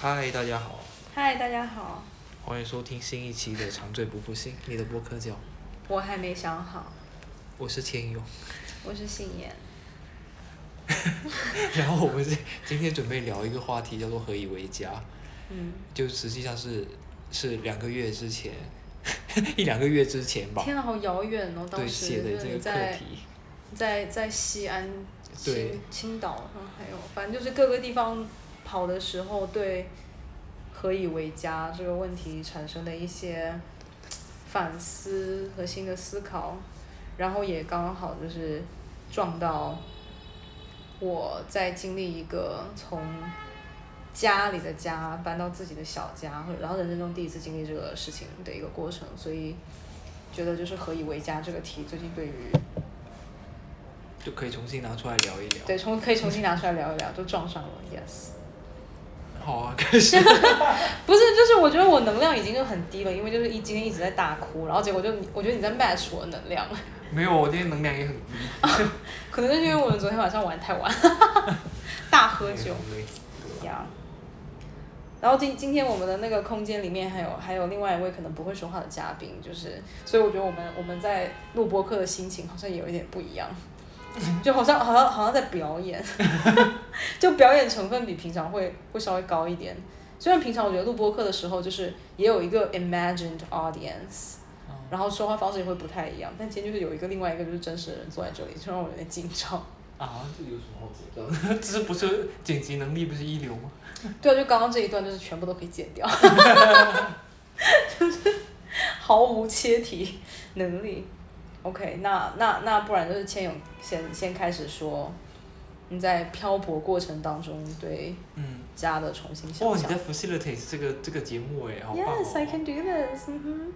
嗨，大家好，嗨，大家好，欢迎收听新一期的《长醉不复醒》，你的播客叫，我还没想好，我是千勇，我是信言。然后我们今今天准备聊一个话题，叫做“何以为家”，嗯，就实际上是是两个月之前，一两个月之前吧，天啊，好遥远哦！当对时写的这个课题，在在西安、对。青青岛，嗯还有反正就是各个地方跑的时候，对“何以为家”这个问题产生的一些反思和新的思考，然后也刚好就是撞到我在经历一个从家里的家搬到自己的小家，或者然后人生中第一次经历这个事情的一个过程，所以觉得就是“何以为家”这个题最近对于就可以重新拿出来聊一聊。对重可以重新拿出来聊一聊，就撞上了，yes。好啊，开始。不是，就是我觉得我能量已经就很低了，因为就是一今天一直在大哭，然后结果就我觉得你在 match 我的能量，没有，我今天能量也很低。可能就是因为我们昨天晚上玩太晚，大喝酒。然后今今天我们的那个空间里面还有还有另外一位可能不会说话的嘉宾，就是所以我觉得我们我们在录播客的心情好像也有一点不一样，就好像好像好像在表演，就表演成分比平常会会稍微高一点。虽然平常我觉得录播课的时候就是也有一个 imagined audience，然后说话方式也会不太一样，但今天就是有一个另外一个就是真实的人坐在这里，就让我有点紧张。啊，这有什么好紧张的？这是不是剪辑能力不是一流吗？对啊，就刚刚这一段就是全部都可以剪掉，就是毫无切题能力。OK，那那那不然就是千勇先先开始说你在漂泊过程当中对嗯。家的重新想哇，你。在 facilitate 这个这个节目哎，好棒哦！Yes, I can do this. 嗯哼。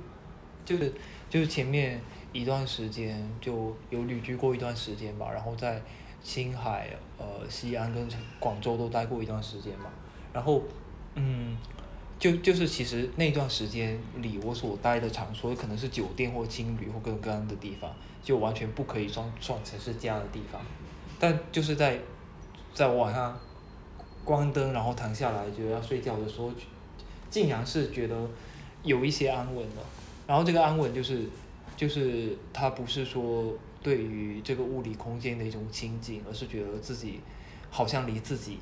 就是就是前面一段时间就有旅居过一段时间吧，然后在青海、呃西安跟广州都待过一段时间嘛，然后嗯，就就是其实那段时间里我所待的场所可能是酒店或青旅或各种各样的地方，就完全不可以算算成是家的地方，但就是在在我晚上关灯然后躺下来觉得要睡觉的时候，竟然是觉得有一些安稳了。然后这个安稳就是，就是它不是说对于这个物理空间的一种亲近，而是觉得自己好像离自己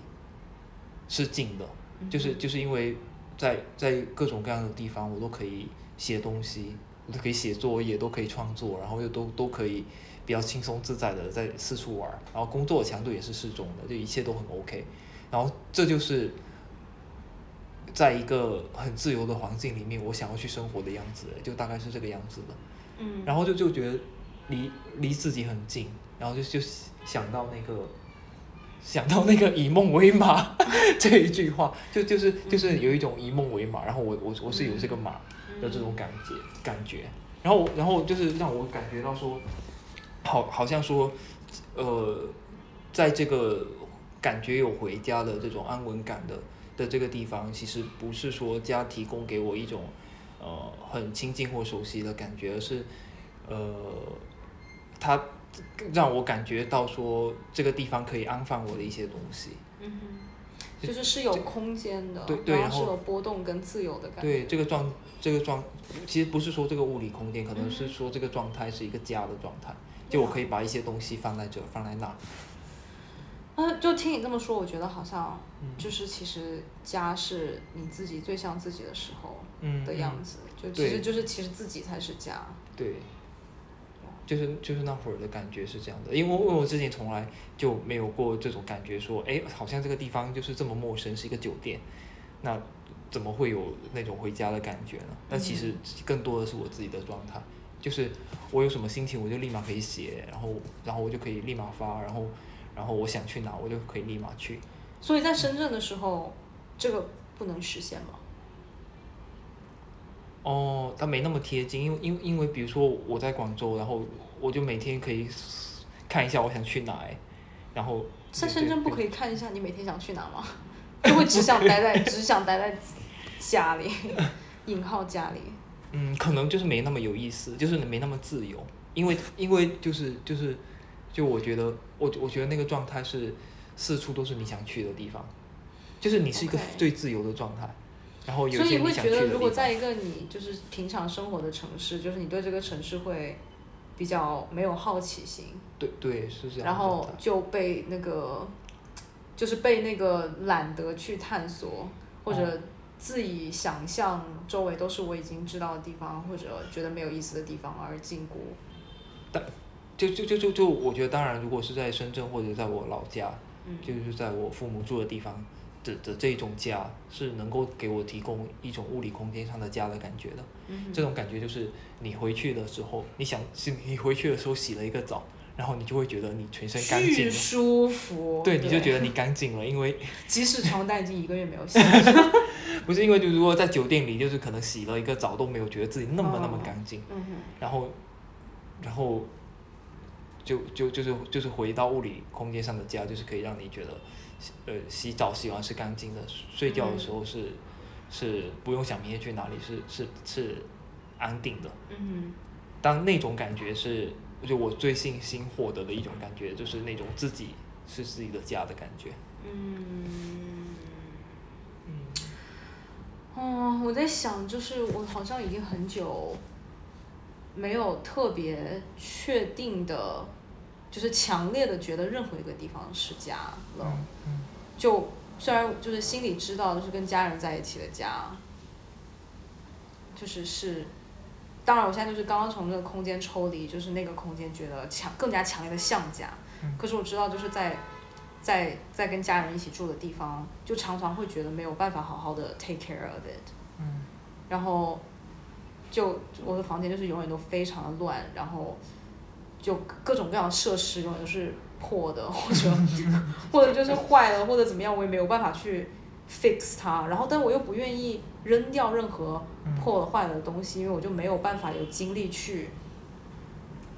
是近的，就是就是因为在在各种各样的地方，我都可以写东西，我都可以写作业，都可以创作，然后又都都可以比较轻松自在的在四处玩，然后工作的强度也是适中的，就一切都很 OK，然后这就是。在一个很自由的环境里面，我想要去生活的样子，就大概是这个样子的。嗯。然后就就觉得离离自己很近，然后就就想到那个想到那个以梦为马 这一句话，就就是就是有一种以梦为马，然后我我我是有这个马的这种感觉感觉，然后然后就是让我感觉到说，好好像说，呃，在这个感觉有回家的这种安稳感的。的这个地方其实不是说家提供给我一种呃很亲近或熟悉的感觉，而是呃它让我感觉到说这个地方可以安放我的一些东西。嗯哼，就是是有空间的，对对，然后后是有波动跟自由的感觉。对这个状这个状，其实不是说这个物理空间，可能是说这个状态是一个家的状态，就我可以把一些东西放在这，放在那。嗯，就听你这么说，我觉得好像就是其实家是你自己最像自己的时候的样子，就其实就是其实自己才是家。对。就是就是那会儿的感觉是这样的，因为因为我之前从来就没有过这种感觉，说哎，好像这个地方就是这么陌生，是一个酒店，那怎么会有那种回家的感觉呢？那其实更多的是我自己的状态，就是我有什么心情，我就立马可以写，然后然后我就可以立马发，然后。然后我想去哪，我就可以立马去。所以在深圳的时候，这个不能实现吗？哦，它没那么贴近，因为因为因为比如说我在广州，然后我就每天可以看一下我想去哪，然后。在深圳不可以看一下你每天想去哪吗？就会只想待在只想待在家里，引号家里。嗯，可能就是没那么有意思，就是没那么自由，因为因为就是就是。就我觉得，我我觉得那个状态是四处都是你想去的地方，就是你是一个最自由的状态，然后有一些你所以你会觉得，如果。在一个你就是平常生活的城市，就是你对这个城市会比较没有好奇心，对对是这样然后。就被那个就是被那个懒得去探索或者哦自己想象周围都是我已经知道的地方，或者觉得没有意思的地方而禁锢。但就就就就就，我觉得当然，如果是在深圳或者在我老家，嗯就是在我父母住的地方的的这种家，是能够给我提供一种物理空间上的家的感觉的。嗯这种感觉就是你回去的时候，你想是你回去的时候洗了一个澡，然后你就会觉得你全身干净了。舒服。对，你就觉得你干净了，因为 即使床单已经一个月没有洗，不是因为就如果在酒店里，就是可能洗了一个澡都没有觉得自己那么那么哦干净，嗯哼，然后，然后就就就是就是回到物理空间上的家，就是可以让你觉得，呃，洗澡洗完是干净的，睡觉的时候是、是不用想明天去哪里，是是是安定的。嗯当那种感觉是，就我最近新获得的一种感觉，就是那种自己是自己的家的感觉。嗯。嗯，哦，我在想，就是我好像已经很久没有特别确定的，就是强烈的觉得任何一个地方是家了。就虽然就是心里知道，就是跟家人在一起的家，就是是，当然我现在就是刚刚从这个空间抽离，就是那个空间觉得强更加强烈的像家。嗯可是我知道，就是在在在跟家人一起住的地方，就常常会觉得没有办法好好的 take care of it，嗯然后就我的房间就是永远都非常的乱，然后就各种各样的设施永远都是破的，或者 或者就是坏了，或者怎么样，我也没有办法去 fix 它。然后，但我又不愿意扔掉任何嗯破了坏了的东西，因为我就没有办法有精力去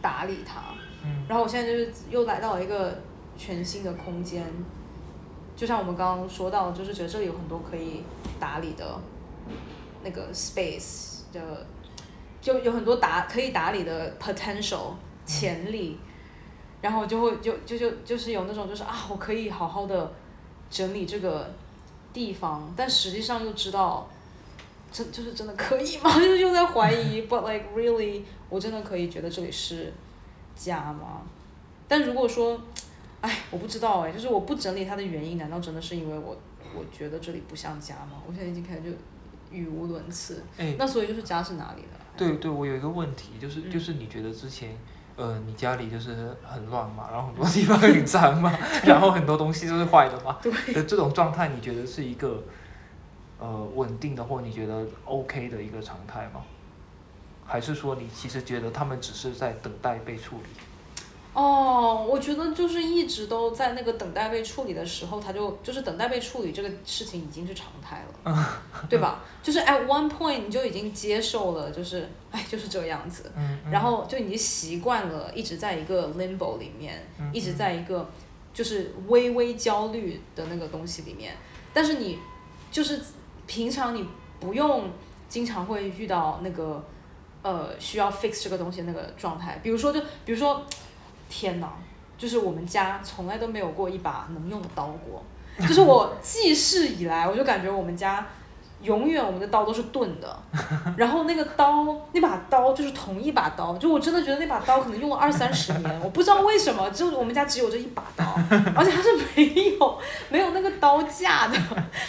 打理它。嗯然后我现在就是又来到了一个全新的空间，就像我们刚刚说到，就是觉得这里有很多可以打理的那个 space 的，就有很多打可以打理的 potential 潜力，然后就会就就就就是有那种就是啊，我可以好好的整理这个地方，但实际上又知道。真就是真的可以吗？就是又在怀疑，but like really，我真的可以觉得这里是家吗？但如果说，哎，我不知道哎，就是我不整理它的原因，难道真的是因为我我觉得这里不像家吗？我现在已经开始就语无伦次。哎，那所以就是家是哪里的？对对，我有一个问题，就是嗯就是你觉得之前，呃，你家里就是很乱嘛，然后很多地方很脏嘛，然后很多东西都是坏的嘛，这种状态，你觉得是一个呃稳定的，或你觉得 OK 的一个常态吗？还是说你其实觉得他们只是在等待被处理？哦，我觉得就是一直都在那个等待被处理的时候，他就就是等待被处理这个事情已经是常态了，对吧？就是 at one point 你就已经接受了，就是哎就是这样子，然。后就已经习惯了，一直在一个 limbo 里面，嗯一直在一个就是微微焦虑的那个东西里面。但是你就是平常你不用经常会遇到那个呃需要 fix 这个东西那个状态，比如说就比如说，天哪，就是我们家从来都没有过一把能用的刀过，就是我记事以来，我就感觉我们家。永远我们的刀都是钝的，然后那个刀，那把刀就是同一把刀，就我真的觉得那把刀可能用了二三十年，我不知道为什么，就我们家只有这一把刀，而且它是没有没有那个刀架的，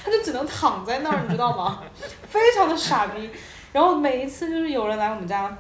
它就只能躺在那儿，你知道吗？非常的傻逼。然后每一次就是有人来我们家，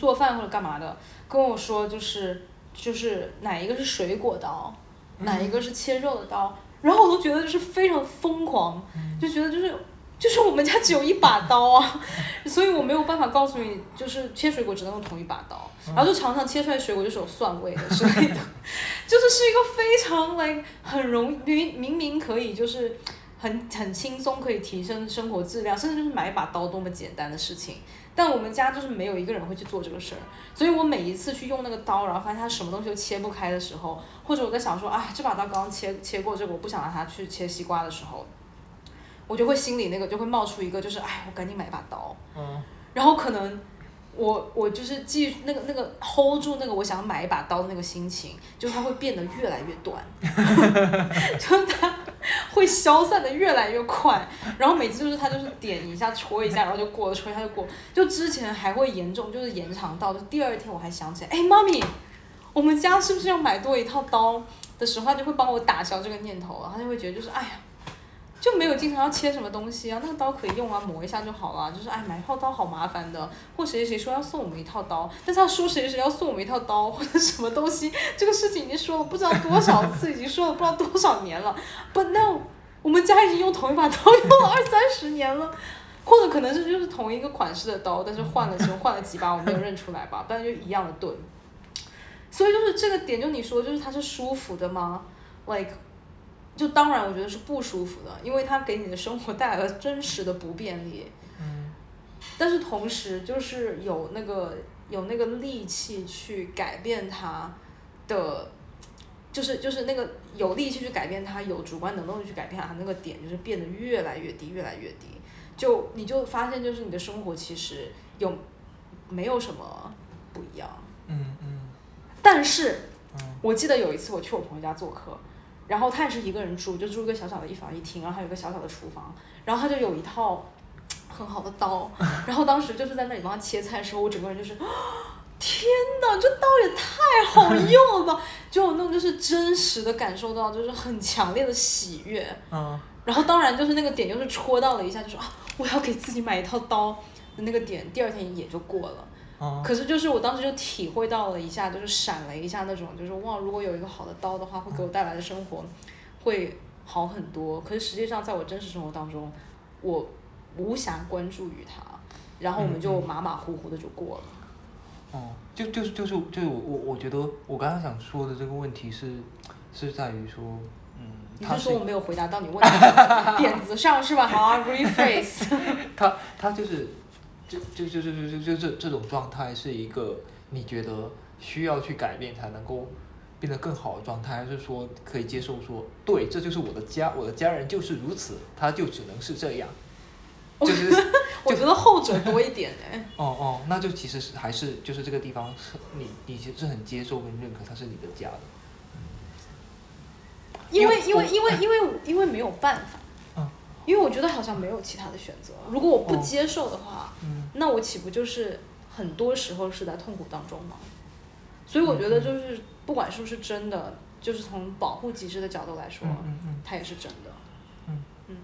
做饭或者干嘛的，跟我说就是就是哪一个是水果刀，哪一个是切肉的刀，然后我都觉得就是非常疯狂，就觉得就是。就是我们家只有一把刀啊，所以我没有办法告诉你，就是切水果只能用同一把刀，然后就常常切出来水果就是有蒜味的之类的，就是是一个非常 like 很容易明明明可以就是很很轻松可以提升生活质量，甚至就是买一把刀多么简单的事情，但我们家就是没有一个人会去做这个事儿，所以我每一次去用那个刀，然后发现它什么东西都切不开的时候，或者我在想说，啊，这把刀刚刚切切过这个，我不想让它去切西瓜的时候。我就会心里那个就会冒出一个，就是哎，我赶紧买一把刀，嗯然后可能我我就是记那个那个 hold 住那个我想买一把刀的那个心情，就它会变得越来越短，就它会消散的越来越快，然后每次就是它就是点一下戳一下，然后就过了，戳一下就过。就之前还会严重，就是延长到就第二天我还想起来，哎，妈咪，我们家是不是要买多一套刀的时候，他就会帮我打消这个念头了，他就会觉得就是哎呀。就没有经常要切什么东西啊，那个刀可以用啊，磨一下就好了。就是哎，买一套刀好麻烦的。或谁谁谁说要送我们一套刀，但是他说谁谁谁要送我们一套刀或者什么东西，这个事情已经说了不知道多少次，已经说了不知道多少年了。But no，我们家已经用同一把刀用了二三十年了，或者可能是就是同一个款式的刀，但是换了候换了几把，我没有认出来吧，不然就一样的钝。所以就是这个点，就你说就是它是舒服的吗？Like。就当然，我觉得是不舒服的，因为它给你的生活带来了真实的不便利。嗯。但是同时，就是有那个有那个力气去改变它的，就是就是那个有力气去改变它，有主观能动力去改变它那个点，就是变得越来越低，越来越低。就你就发现，就是你的生活其实有没有什么不一样。嗯嗯。但是，我记得有一次我去我朋友家做客。然后他也是一个人住，就住一个小小的一房一厅，然后还有个小小的厨房，然后他就有一套很好的刀，然后当时就是在那里帮他切菜的时候，我整个人就是，天哪，这刀也太好用了吧！就有那种就是真实的感受到，就是很强烈的喜悦。嗯。然后当然就是那个点，就是戳到了一下，就说啊，我要给自己买一套刀的那个点，第二天也就过了。可是就是我当时就体会到了一下，就是闪了一下那种，就是哇，如果有一个好的刀的话，会给我带来的生活会好很多。可是实际上在我真实生活当中，我无暇关注于它，然后我们就马马虎虎的就过了。哦，就就是就是就是我我我觉得我刚刚想说的这个问题是是在于说，嗯，你是说我没有回答到你问题 点子上是吧？好啊，rephrase。他他就是。就就就就就就这这种状态是一个你觉得需要去改变才能够变得更好的状态，还是说可以接受说对，这就是我的家，我的家人就是如此，他就只能是这样。就是 我觉得后者多一点哎。哦哦，那就其实是还是就是这个地方是你你其实是很接受跟认可它是你的家的。因为因为因为因为因为没有办法。因为我觉得好像没有其他的选择。如果我不接受的话，那我岂不就是很多时候是在痛苦当中吗？所以我觉得就是不管是不是真的，就是从保护机制的角度来说，它也是真的。嗯嗯。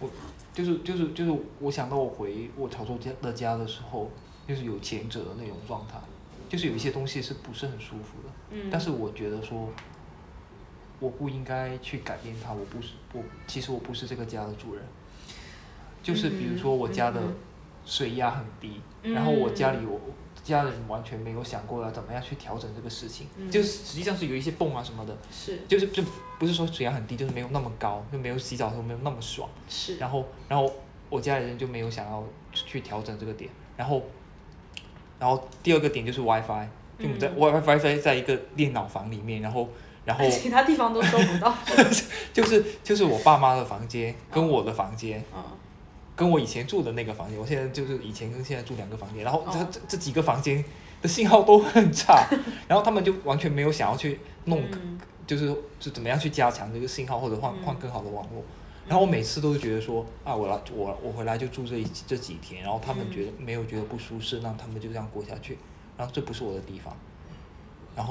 我就是就是就是我想到我回我潮州家的家的时候，就是有前者的那种状态，就是有一些东西是不是很舒服的。嗯。但是我觉得说。我不应该去改变它，我不是我，其实我不是这个家的主人。就是比如说我家的水压很低，然后我家里我家人完全没有想过要怎么样去调整这个事情，就是实际上是有一些泵啊什么的，是，就是就不是说水压很低，就是没有那么高，就没有洗澡的时候没有那么爽。是。然后然后我家里人就没有想要去调整这个点，然后然后第二个点就是 WiFi，就我们在 WiFi 在一个电脑房里面，然后。然后 其他地方都收不到，就是就是我爸妈的房间跟我的房间，跟我以前住的那个房间，我现在就是以前跟现在住两个房间，然后这这这几个房间的信号都很差，然后他们就完全没有想要去弄，就是就怎么样去加强这个信号或者换换更好的网络，然后我每次都是觉得说啊我来我我回来就住这这几天，然后他们觉得没有觉得不舒适，那他们就这样过下去，然后这不是我的地方。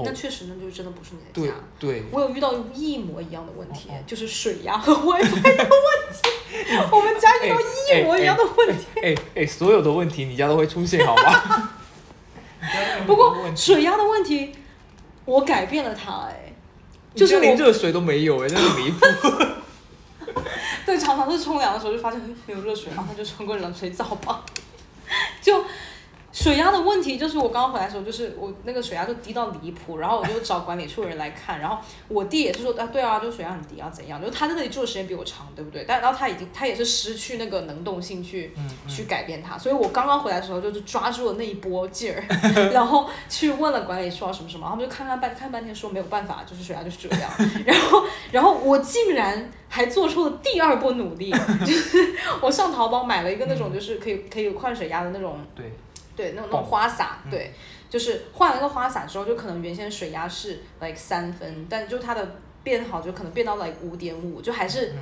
那确实，那就真的不是你的家。对，我有遇到一模一样的问题，就是 水压和 WiFi 的问题。我们家遇到一模一样的问题。哎哎，所有的问题你家都会出现，好吗？不过水压的问题，我改变了它，哎，就是连热水都没有，哎，那是离谱。对，常常是冲凉的时候就发现没有热水，然后就冲个冷水澡吧，就。水压的问题就是我刚刚回来的时候，就是我那个水压就低到离谱，然后我就找管理处的人来看，然后我弟也是说啊，对啊，就水压很低啊，怎样？就他在那里住的时间比我长，对不对？但然后他已经他也是失去那个能动性去去改变它，所以我刚刚回来的时候就是抓住了那一波劲儿，然后去问了管理处啊什么什么，他们就看看半看半天说没有办法，就是水压就是这样，然后然后我竟然还做出了第二波努力，就是我上淘宝买了一个那种就是可以可以换水压的那种。对。对，那种那种花洒，对，就是换了一个花洒之后，就可能原先水压是 like 三分，但就它的变好，就可能变到 like 五点五，就还是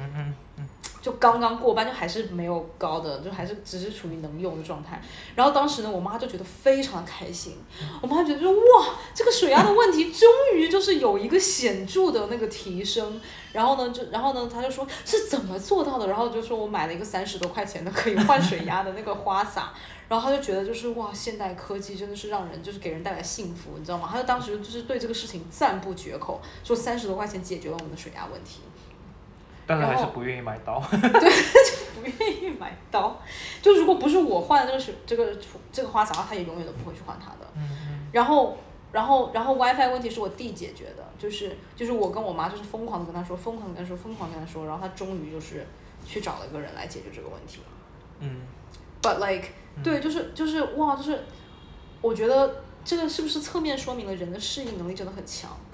就刚刚过半，就还是没有高的，就还是只是处于能用的状态。然后当时呢，我妈就觉得非常开心，我妈觉得说哇，这个水压的问题终于就是有一个显著的那个提升。然后呢，就然后呢，她就说是怎么做到的？然后就说我买了一个三十多块钱的可以换水压的那个花洒。然后她就觉得就是哇，现代科技真的是让人就是给人带来幸福，你知道吗？她就当时就是对这个事情赞不绝口，说三十多块钱解决了我们的水压问题。但是还是不愿意买刀。对，就不愿意买刀。就如果不是我换这个水这个这个花洒，他也永远都不会去换它的。嗯然后，然后，然后 WiFi 问题是我弟解决的，就是就是我跟我妈就是疯狂的跟他说，疯狂地跟他说，疯狂地跟他说，然后他终于就是去找了一个人来解决这个问题。嗯 But like，对，就是就是哇，就是我觉得这个是不是侧面说明了人的适应能力真的很强？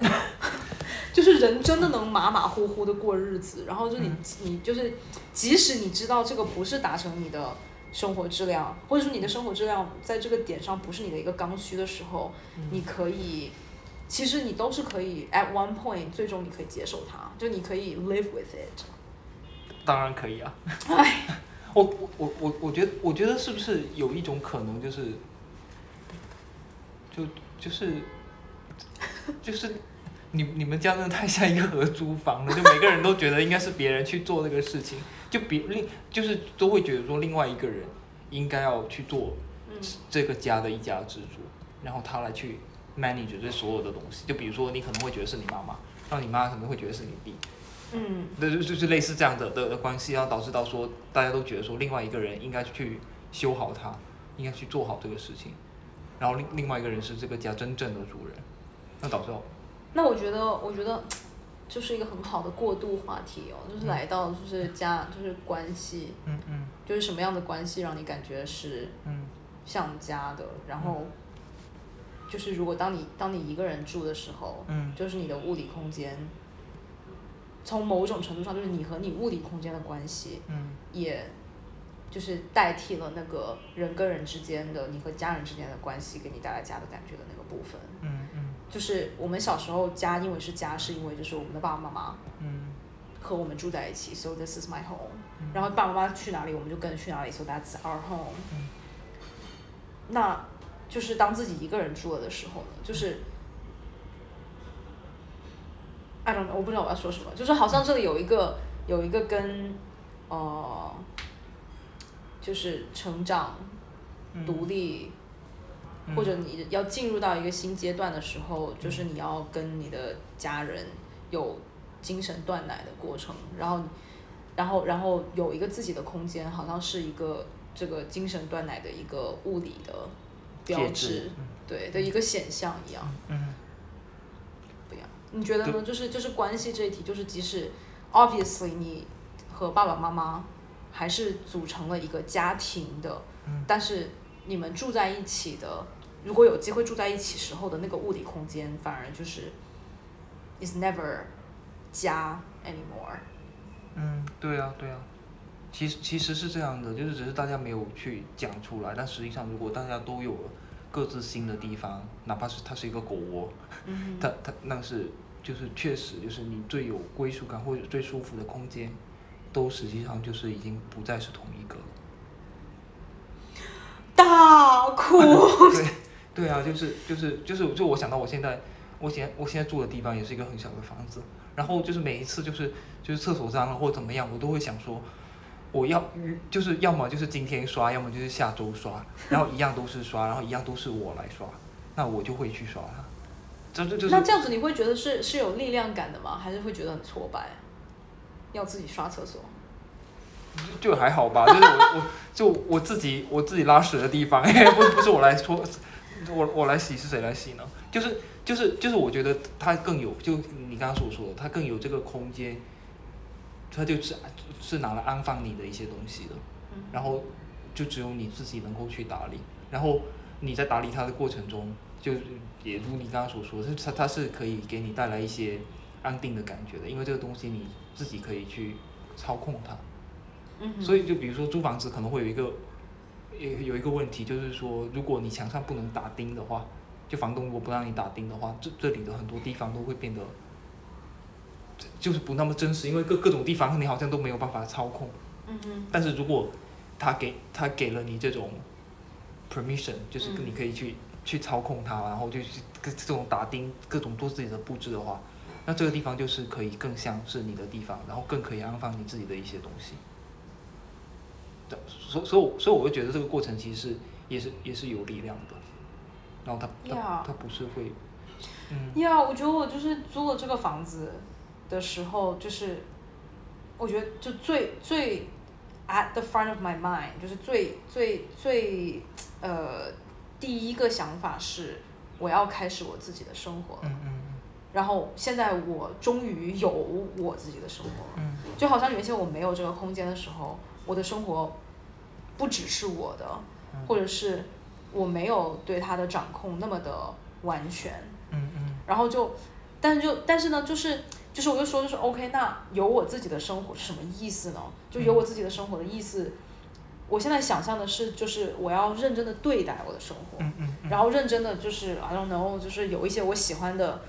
就是人真的能马马虎虎的过日子，然后就你、你就是，即使你知道这个不是达成你的生活质量，或者说你的生活质量在这个点上不是你的一个刚需的时候，你可以，其实你都是可以 at one point 最终你可以接受它，就你可以 live with it。当然可以啊。唉，我我我我我觉得我觉得是不是有一种可能就是，就就是就是你你们家真的太像一个合租房了，就每个人都觉得应该是别人去做这个事情，就别另就是都会觉得说另外一个人应该要去做嗯。这个家的一家之主，然后他来去 manage 这所有的东西。就比如说你可能会觉得是你妈妈，然后你妈可能会觉得是你弟，嗯。对，就就是类似这样的的的关系，然后导致到说大家都觉得说另外一个人应该去修好它，应该去做好这个事情，然后另另外一个人是这个家真正的主人，那导致到那我觉得，我觉得就是一个很好的过渡话题哦，就是来到就是家，就是关系，嗯嗯。就是什么样的关系让你感觉是嗯。像家的，然后就是如果当你当你一个人住的时候，嗯。就是你的物理空间，从某种程度上就是你和你物理空间的关系，嗯。也就是代替了那个人跟人之间的你和家人之间的关系给你带来家的感觉的那个部分。嗯嗯就是我们小时候家因为是家，是因为就是我们的爸爸妈妈嗯和我们住在一起，so this is my home。嗯然后爸爸妈妈去哪里，我们就跟着去哪里，so that's our home。嗯那就是当自己一个人住了的时候呢，就是，I don't know，我不知道我要说什么，就是好像这里有一个有一个跟呃，就是成长、嗯独立。或者你要进入到一个新阶段的时候，就是你要跟你的家人有精神断奶的过程，然后，然后，然后有一个自己的空间，好像是一个这个精神断奶的一个物理的标志，对的一个显象一样。嗯。不一样，你觉得呢？就是就是关系这一题，就是即使 obviously 你和爸爸妈妈还是组成了一个家庭的，嗯。但是你们住在一起的，如果有机会住在一起时候的那个物理空间，反而就是 is never 家 anymore。嗯，对啊对啊，其实其实是这样的，就是只是大家没有去讲出来，但实际上如果大家都有了各自新的地方，哪怕是它是一个狗窝，嗯它它那是就是确实就是你最有归属感或者最舒服的空间，都实际上就是已经不再是同一个了。大哭。对对啊，就是就是就是就我想到我现在我现在我现在住的地方也是一个很小的房子，然后就是每一次就是就是厕所脏了或者怎么样，我都会想说。我要就是要么就是今天刷，要么就是下周刷，然后一样都是刷，然后一样都是我来刷，那我就会去刷它。这这就是那这样子你会觉得是是有力量感的吗？还是会觉得很挫败？要自己刷厕所？就就还好吧，就是我我就我自己我自己拉屎的地方，不不是我来搓，我我来洗是谁来洗呢？就是就是就是我觉得它更有，就你刚刚所说的，它更有这个空间，它就是是拿来安放你的一些东西的，嗯然后就只有你自己能够去打理，然后你在打理它的过程中，就也如你刚刚所说的，它它是可以给你带来一些安定的感觉的，因为这个东西你自己可以去操控它。嗯所以就比如说租房子可能会有一个有有一个问题，就是说如果你墙上不能打钉的话，就房东如果不让你打钉的话，这这里的很多地方都会变得就是不那么真实，因为各各种地方你好像都没有办法操控。嗯哼，但是如果他给他给了你这种 permission，就是嗯你可以去、去操控它，然后就是各这种打钉各种做自己的布置的话，那这个地方就是可以更像是你的地方，然后更可以安放你自己的一些东西。对，所所以我所以我会觉得这个过程其实是也是也是有力量的，然后他他它不是会，嗯。呀我觉得我就是租了这个房子的时候，就是我觉得就最最 at the front of my mind，就是最最最呃第一个想法是我要开始我自己的生活了。嗯嗯然后现在我终于有我自己的生活了，嗯。就好像原先我没有这个空间的时候，我的生活不只是我的，嗯或者是我没有对他的掌控那么的完全。嗯嗯然后就，但是就但是呢，就是就是我就说就是 OK，那有我自己的生活是什么意思呢？就有我自己的生活的意思，我现在想象的是就是我要认真的对待我的生活，嗯嗯然后认真的就是 I don't know，就是有一些我喜欢的，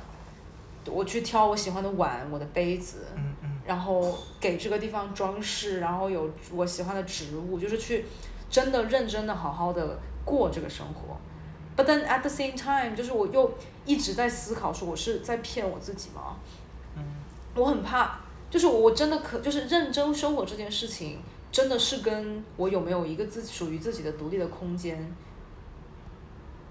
我去挑我喜欢的碗，我的杯子，嗯嗯然后给这个地方装饰，然后有我喜欢的植物，就是去真的认真的好好的过这个生活。But then at the same time，就是我又一直在思考说我是在骗我自己吗？嗯我很怕，就是我真的可就是认真生活这件事情，真的是跟我有没有一个自属于自己的独立的空间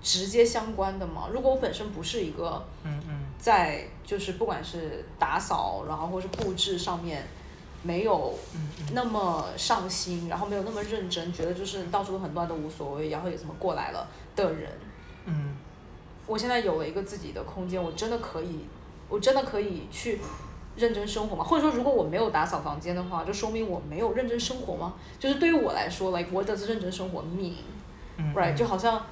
直接相关的吗？如果我本身不是一个嗯嗯在就是不管是打扫，然后或是布置上面没有嗯那么上心，然后没有那么认真，觉得就是到处都很乱都无所谓，然后也怎么过来了的人，嗯我现在有了一个自己的空间，我真的可以，我真的可以去认真生活吗？或者说，如果我没有打扫房间的话，就说明我没有认真生活吗？就是对于我来说，like what does 认真生活 mean？嗯 right，就好像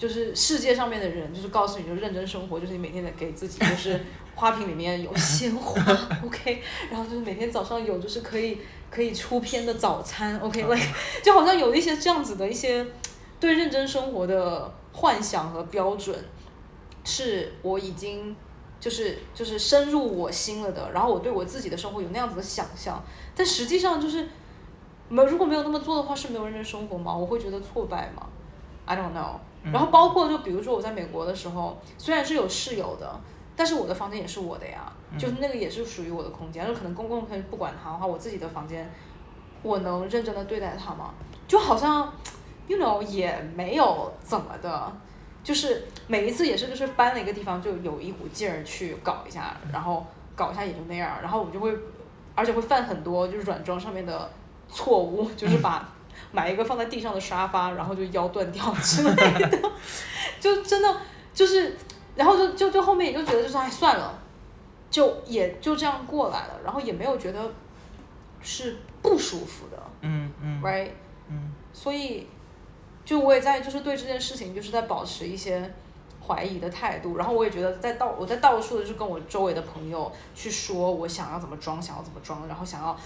就是世界上面的人，就是告诉你，就认真生活，就是你每天得给自己，就是花瓶里面有鲜花，OK，然后就是每天早上有就是可以可以出片的早餐，OK，like、就好像有一些这样子的一些对认真生活的幻想和标准，是我已经。就是就是深入我心了的，然后我对我自己的生活有那样子的想象，但实际上就是没有如果没有那么做的话，是没有认真生活吗？我会觉得挫败吗？I don't know。然后包括就比如说我在美国的时候，虽然是有室友的，但是我的房间也是我的呀，就是那个也是属于我的空间。就可能公共可以不管它的话，我自己的房间，我能认真的对待它吗？就好像，you know 也没有怎么的，就是每一次也是就是搬了一个地方，就有一股劲儿去搞一下，然后搞一下也就那样，然后我就会，而且会犯很多就是软装上面的错误，就是 把买一个放在地上的沙发，然后就腰断掉之类的，就真的就是，然后就就就后面也就觉得就是哎算了，就也就这样过来了，然后也没有觉得是不舒服的。嗯嗯，right？嗯。所以，就我也在就是对这件事情就是在保持一些怀疑的态度，然后我也觉得在到我在到处的就跟我周围的朋友去说我想要怎么装，想要怎么装，然后想要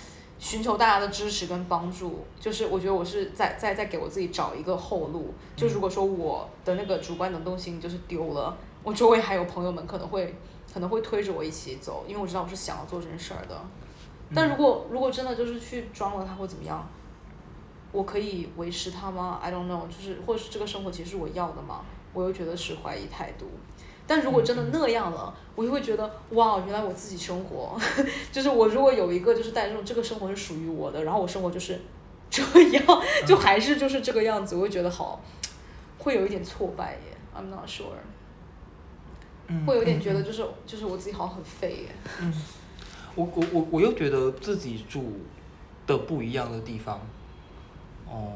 寻求大家的支持跟帮助，就是我觉得我是在在在给我自己找一个后路，就如果说我的那个主观能动性就是丢了，我周围还有朋友们可能会可能会推着我一起走，因为我知道我是想要做这件事儿的。但如果如果真的就是去装了他会怎么样？我可以维持它吗？I don't know，就是或者是这个生活其实是我要的吗？我又觉得是怀疑态度。但如果真的那样了，我就会觉得哇，原来我自己生活，就是我如果有一个就是带这种这个生活是属于我的，然后我生活就是 这样，就还是就是这个样子，我会觉得好，会有一点挫败耶。I'm not sure，嗯会有点觉得嗯。就是就是我自己好像很废耶。嗯。我我我我又觉得自己住的不一样的地方，哦，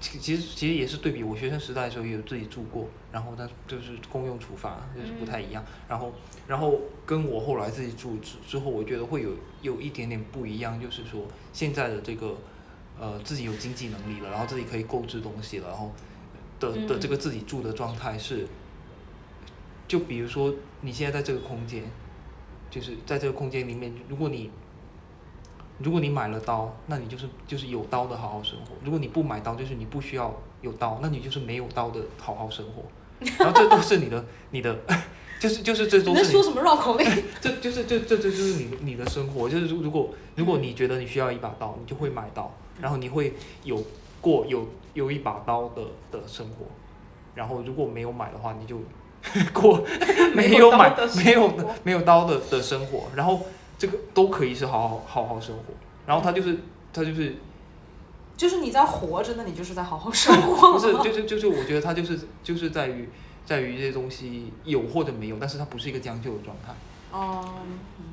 其其实其实也是对比我学生时代的时候也有自己住过，然后它就是公用厨房就是不太一样，然后然后跟我后来自己住之之后，我觉得会有有一点点不一样，就是说现在的这个呃自己有经济能力了，然后自己可以购置东西了，然后的的这个自己住的状态是，就比如说你现在在这个空间。就是在这个空间里面，如果你如果你买了刀，那你就是就是有刀的好好生活；如果你不买刀，就是你不需要有刀，那你就是没有刀的好好生活。然后这都是你的你的，就 就是就是这你都是你，在说什么绕口令？这就是这这这就是你你的生活，就是如如果如果你觉得你需要一把刀，你就会买刀，然后你会有过有有一把刀的的生活，然后如果没有买的话，你就过没有买的没有活。没有刀的的生活，然后这个都可以是好好好好生活，然后他就是他就是就是你在活着，那你就是在好好生活。不是，就是就是，我觉得它就是就是在于在于这些东西有或者没有，但是它不是一个将就的状态。嗯，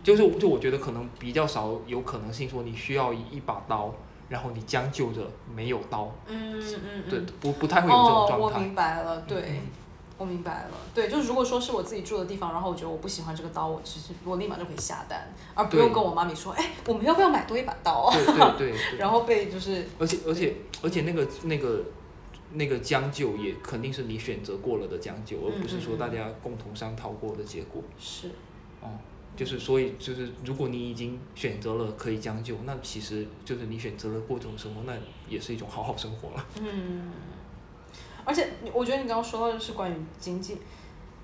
就是就我觉得可能比较少有可能性说你需要一一把刀，然后你将就着没有刀，嗯嗯嗯，对，不不太会有这种哦，我状态。明白了，对。嗯我明白了，对，就是如果说是我自己住的地方，然后我觉得我不喜欢这个刀，我其实我立马就可以下单，而不用跟我妈咪说，哎，我们要不要买多一把刀啊？对对对 对。然后被就是而且而且而且那个那个那个将就也肯定是你选择过了的将就，而不是说大家共同商讨过的结果。是，哦，就是所以就是，如果你已经选择了可以将就，那其实就是你选择了过这种生活，那也是一种好好生活了。嗯，而且你我觉得你刚刚说到的是关于经济，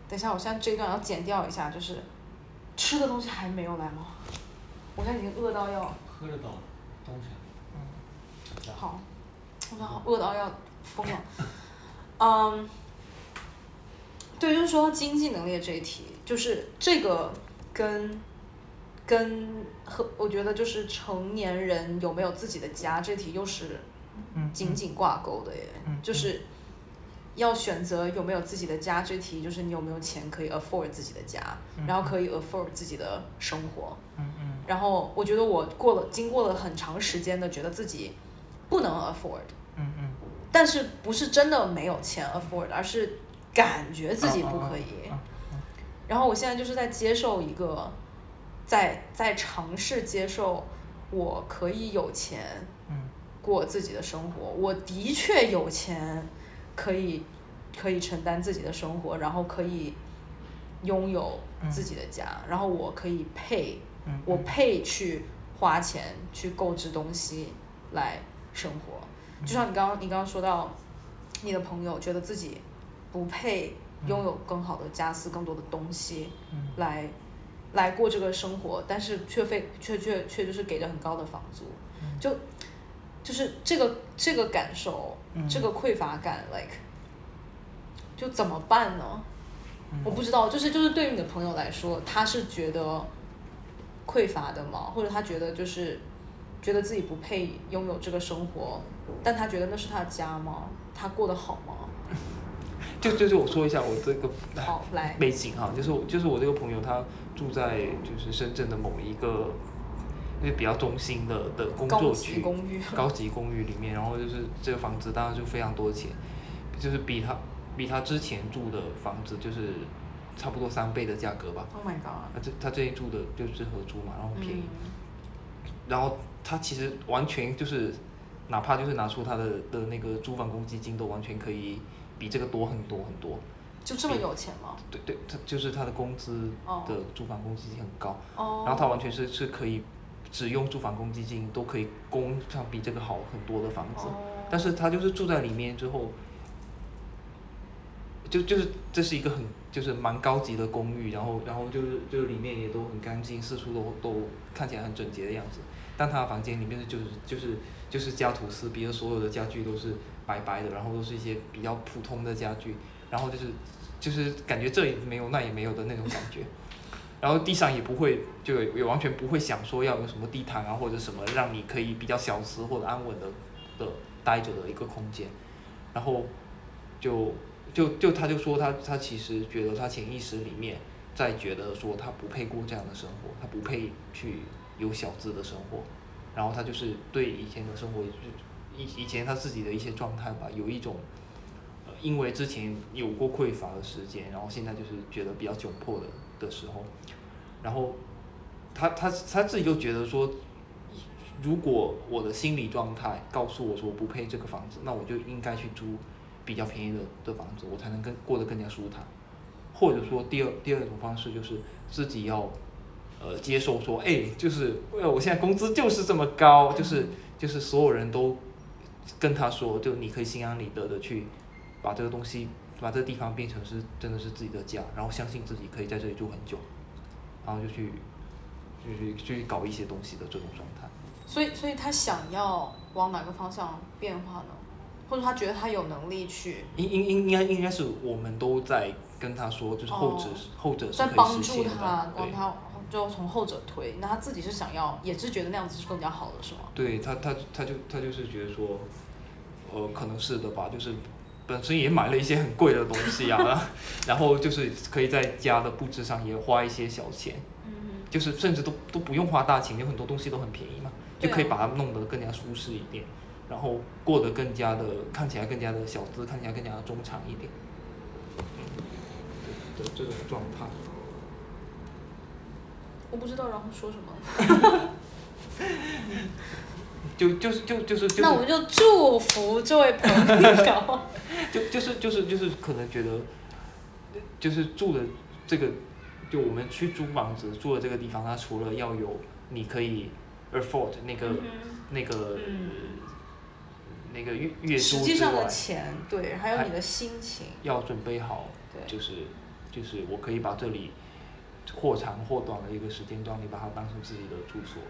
等一下，我现在这一段要剪掉一下，就是吃的东西还没有来吗？我现在已经饿到要喝着倒东西。好，我操，好饿到要疯了。嗯，对，就是说到经济能力的这一题，就是这个跟跟和我觉得就是成年人有没有自己的家这题又是嗯紧紧挂钩的耶，嗯就是要选择有没有自己的家这题，就是你有没有钱可以 afford 自己的家，然后可以 afford 自己的生活。嗯嗯。然后我觉得我过了经过了很长时间的觉得自己不能 afford，嗯嗯。但是不是真的没有钱 afford，而是感觉自己不可以。嗯。然后我现在就是在接受一个，在在尝试接受我可以有钱嗯。过自己的生活，我的确有钱，可以可以承担自己的生活，然后可以拥有自己的家，然后我可以配，嗯，我配去花钱去购置东西来生活。就像你刚刚你刚刚说到，你的朋友觉得自己不配拥有更好的家私、更多的东西嗯。来来过这个生活，但是却非却却却就是给着很高的房租，就就是这个这个感受，嗯这个匮乏感，like 就怎么办呢？嗯我不知道，就是就是对于你的朋友来说，他是觉得匮乏的吗？或者他觉得就是觉得自己不配拥有这个生活，但他觉得那是他的家吗？他过得好吗？就就是我说一下我这个好，来，背景哈，就是我就是我这个朋友他住在就是深圳的某一个就是比较中心的的工作区，级公寓，高级公寓里面，然后就是这个房子当然就非常多钱，就是比他比他之前住的房子就是差不多三倍的价格吧。Oh my god！他这他这里住的就是合租嘛，然后便宜，嗯然后他其实完全就是，哪怕就是拿出他的的那个租房公积金，都完全可以比这个多很多很多。就这么有钱吗？对对，他就是他的工资哦的住房公积金很高，哦，然后他完全是是可以只用住房公积金都可以供上比这个好很多的房子，哦。但是他就是住在里面之后，就就是这是一个很就是蛮高级的公寓，然后然后就是就是里面也都很干净，四处都都看起来很整洁的样子，但他的房间里面就是就是就是家徒四壁，所有的家具都是白白的，然后都是一些比较普通的家具，然后就是就是感觉这也没有那也没有的那种感觉。然后地上也不会，就也完全不会想说要有什么地毯啊或者什么，让你可以比较小资或者安稳的的待着的一个空间。然后就就就他就说他他其实觉得他潜意识里面在觉得说他不配过这样的生活，他不配去有小资的生活。然后他就是对以前的生活，就以以前他自己的一些状态吧，有一种。呃因为之前有过匮乏的时间，然后现在就是觉得比较窘迫的的时候，然后他他他自己就觉得说，如果我的心理状态告诉我说我不配这个房子，那我就应该去租比较便宜的的房子，我才能更过得更加舒坦。或者说第二第二种方式就是自己要呃接受说，哎，就是呃我现在工资就是这么高，就是就是所有人都跟他说，就你可以心安理得的去把这个东西把这个地方变成是真的是自己的家，然后相信自己可以在这里住很久，然后就去，就去去搞一些东西的这种状态。所以，所以他想要往哪个方向变化呢？或者他觉得他有能力去应应应应该应该是我们都在跟他说，就是后者、后者是可以在帮助他的，对往他就从后者推。那他自己是想要，也是觉得那样子是更加好的，是吗？对他他他就他就是觉得说，呃，可能是的吧，就是本身也买了一些很贵的东西啊，然后就是可以在家的布置上也花一些小钱，嗯就是甚至都都不用花大钱，有很多东西都很便宜嘛，就可以把它弄得更加舒适一点，然后过得更加的看起来更加的小资，看起来更加的中产一点，的这种状态。我不知道，然后说什么。就就是就就是就是那我们就祝福这位朋友。就就是就是就是可能觉得，就是住的这个，就我们去租房子住的这个地方，它除了要有你可以 afford 那个、嗯那个、嗯那个月月实际上租之外的钱，对，还有你的心情，要准备好，对就是就是我可以把这里或长或短的一个时间段，你把它当成自己的住所，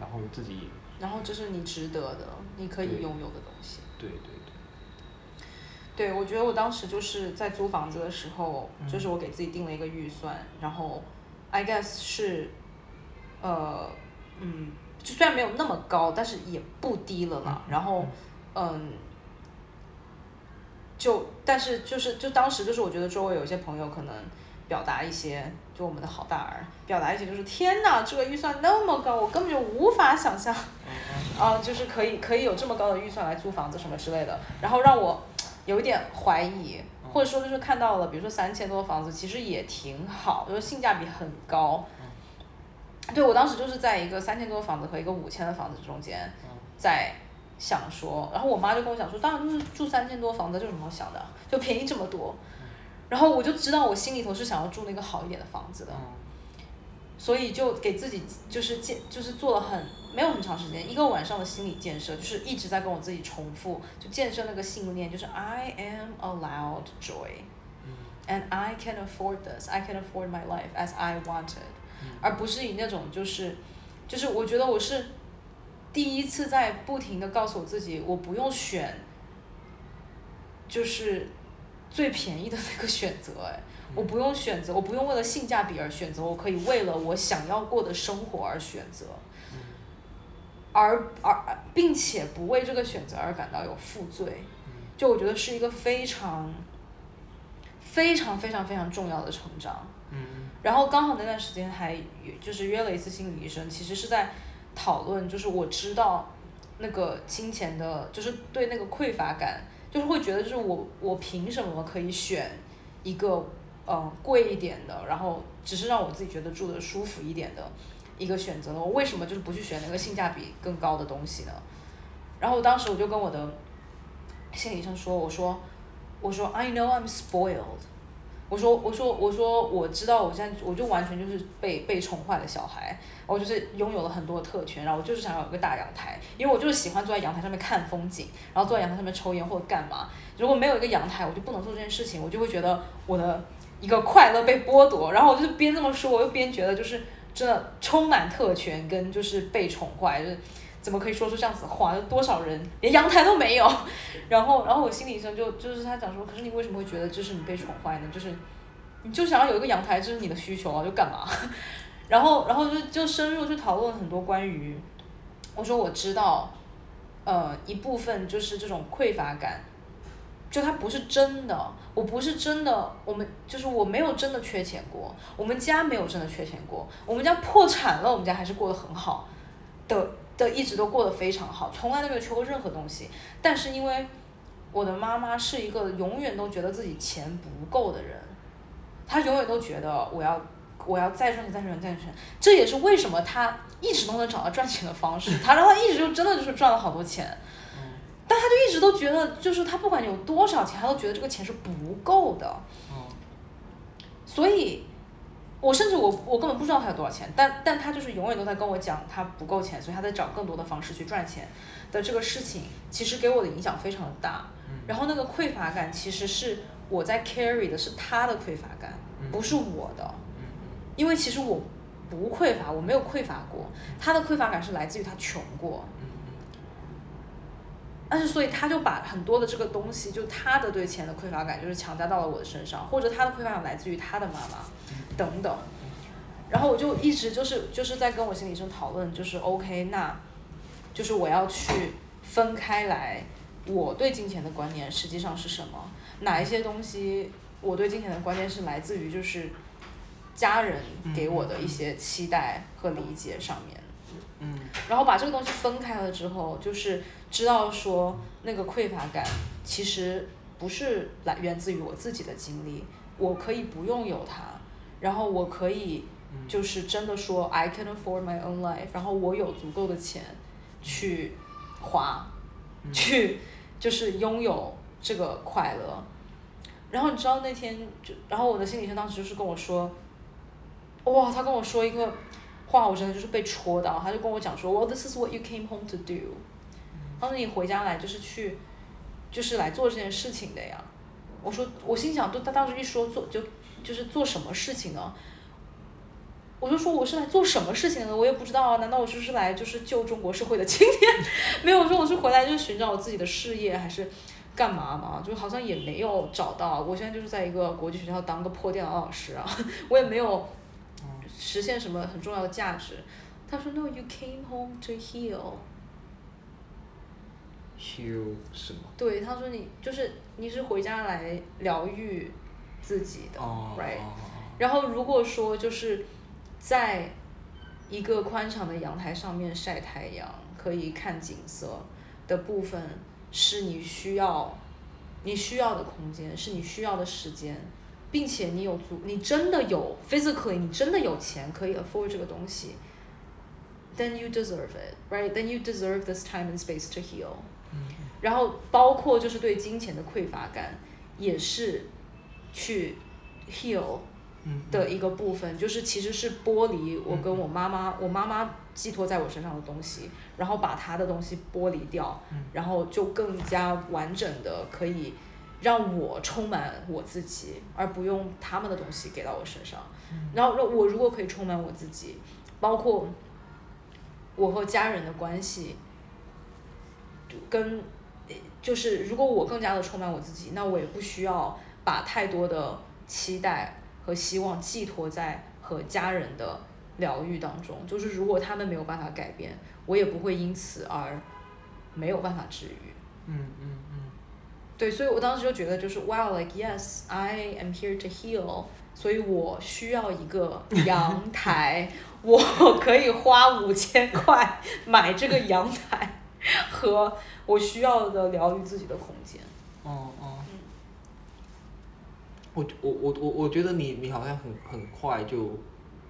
然后自己然后这是你值得的，你可以拥有的东西。对对对，对，我觉得我当时就是在租房子的时候，嗯就是我给自己定了一个预算，然后 I guess 是，呃，嗯，就虽然没有那么高，但是也不低了嘛。然后，嗯，就但是就是就当时就是我觉得周围有一些朋友可能表达一些，就我们的好大儿表达一些就是天呐，这个预算那么高，我根本就无法想象，啊、就是可以可以有这么高的预算来租房子什么之类的，然后让我有一点怀疑，或者说就是看到了，比如说三千多的房子，其实也挺好，就是性价比很高。对我当时就是在一个三千多的房子和一个五千的房子中间，在想说，然后我妈就跟我讲说，当然就是住三千多房子，这有什么好想的，就便宜这么多。然后我就知道我心里头是想要住那个好一点的房子的，所以就给自己就是建就是做了很没有很长时间，一个晚上的心理建设，就是一直在跟我自己重复，就建设那个信念，就是 I am allowed joy。And I can afford this. I can afford my life as I wanted，、而不是以那种就是，就是我觉得我是第一次在不停的告诉我自己，我不用选，就是最便宜的那个选择，哎，我不用选择，我不用为了性价比而选择，我可以为了我想要过的生活而选择，而而并且不为这个选择而感到有负罪，就我觉得是一个非常。非常非常非常重要的成长。嗯然后刚好那段时间还就是约了一次心理医生，其实是在讨论，就是我知道那个金钱的，就是对那个匮乏感，就是会觉得就是我我凭什么可以选一个嗯贵一点的，然后只是让我自己觉得住的舒服一点的一个选择呢？我为什么就是不去选那个性价比更高的东西呢？然后当时我就跟我的心理医生说，我说我说 I know I'm spoiled。我说我说我说我知道我现在我就完全就是被被宠坏的小孩，我就是拥有了很多特权，然后我就是想要有个大阳台，因为我就是喜欢坐在阳台上面看风景，然后坐在阳台上面抽烟或者干嘛。如果没有一个阳台，我就不能做这件事情，我就会觉得我的一个快乐被剥夺，然后我就边这么说，我又边觉得就是真的充满特权跟就是被宠坏，就是怎么可以说出这样子的话？有多少人连阳台都没有？然后，然后我心理医生就就是他讲说，可是你为什么会觉得这是你被宠坏呢？就是你就想要有一个阳台，这是你的需求啊，就干嘛？然后，然后就就深入去讨论很多关于，我说我知道，呃，一部分就是这种匮乏感，就它不是真的，我不是真的，我们就是我没有真的缺钱过，我们家没有真的缺钱过，我们家破产了，我们家还是过得很好的的，一直都过得非常好，从来都没有缺过任何东西。但是因为我的妈妈是一个永远都觉得自己钱不够的人，她永远都觉得我要我要再赚钱再赚钱再赚钱，这也是为什么她一直都能找到赚钱的方式。她然后她一直就真的就是赚了好多钱，但她就一直都觉得就是她不管有多少钱，她都觉得这个钱是不够的。所以，我甚至我我根本不知道他有多少钱，但但他就是永远都在跟我讲他不够钱，所以他在找更多的方式去赚钱的这个事情，其实给我的影响非常的大。然后那个匮乏感其实是我在 carry 的是他的匮乏感，嗯不是我的，嗯因为其实我不匮乏，我没有匮乏过，他的匮乏感是来自于他穷过，嗯但是所以他就把很多的这个东西，就他的对钱的匮乏感，就是强加到了我的身上，或者他的匮乏感来自于他的妈妈，等等。然后我就一直就是就是在跟我心理医生讨论，就是 OK，那就是我要去分开来，我对金钱的观念实际上是什么？哪一些东西我对金钱的观念是来自于就是家人给我的一些期待和理解上面。嗯。然后把这个东西分开了之后，就是知道说那个匮乏感其实不是来源自于我自己的经历，我可以不用有它，然后我可以嗯。就是真的说 I can afford my own life，然后我有足够的钱去花，嗯。去就是拥有这个快乐。然后你知道那天就，然后我的心理医生当时就是跟我说，哇，他跟我说一个话，我真的就是被戳到。他就跟我讲说，Well, this is what you came home to do。他说你回家来就是去，就是来做这件事情的呀。我说，我心想，就他当时一说做就就是做什么事情呢？我就说我是来做什么事情的呢？我也不知道啊。难道我就是来就是救中国社会的青年？没有，我说我是回来就是寻找我自己的事业，还是干嘛嘛？就好像也没有找到。我现在就是在一个国际学校当个破电脑老师啊，我也没有实现什么很重要的价值。他说：“No, you came home to heal。，heal 什么？”对，他说你就是你是回家来疗愈自己的、哦 r i g h t 哦然后如果说就是在一个宽敞的阳台上面晒太阳，可以看景色的部分，是你需要你需要的空间，是你需要的时间，并且你有足，你真的有 physically，你真的有钱可以 afford 这个东西，then you deserve it, right? Then you deserve this time and space to heal. 嗯。然后包括就是对金钱的匮乏感，也是去 heal 嗯的一个部分，就是其实是剥离我跟我妈妈，我妈妈寄托在我身上的东西，然后把她的东西剥离掉，嗯。然后就更加完整的可以让我充满我自己，而不用他们的东西给到我身上。然后我如果可以充满我自己，包括我和家人的关系，就跟就是如果我更加的充满我自己，那我也不需要把太多的期待和希望寄托在和家人的疗愈当中。就是如果他们没有办法改变，我也不会因此而没有办法治愈。嗯嗯嗯对，所以我当时就觉得就是 wow，like yes I am here to heal，所以我需要一个阳台，我可以花五千块买这个阳台，和我需要的疗愈自己的空间。哦哦嗯。我我我我我觉得你你好像很很快就，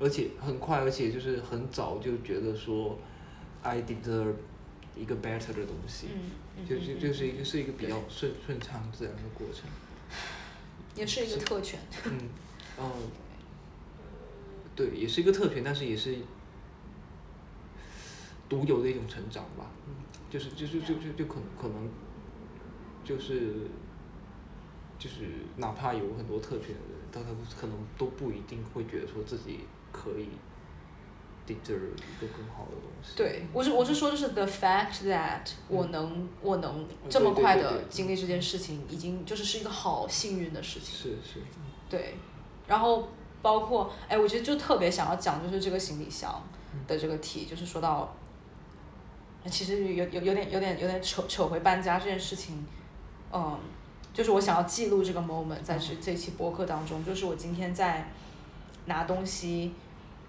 而且很快，而且就是很早就觉得说，I deserve 一个 better 的东西，就就嗯就是一个是一个比较顺顺畅自然的过程。也是一个特权。嗯，哦，对，也是一个特权，但是也是独有的一种成长吧。嗯，就是就是就就就可能可能就是就是哪怕有很多特权的人，但他可能都不一定会觉得说自己可以 deserve 一个更好的东西。对，我是我是说，就是 the fact that 我能我能这么快的经历这件事情，已经就是是一个好幸运的事情。是是，对，然后包括哎，我觉得就特别想要讲就是这个行李箱的这个题，就是说到，其实有有有点有点有点扯扯回搬家这件事情，嗯，就是我想要记录这个 moment 在这这期播客当中，就是我今天在拿东西，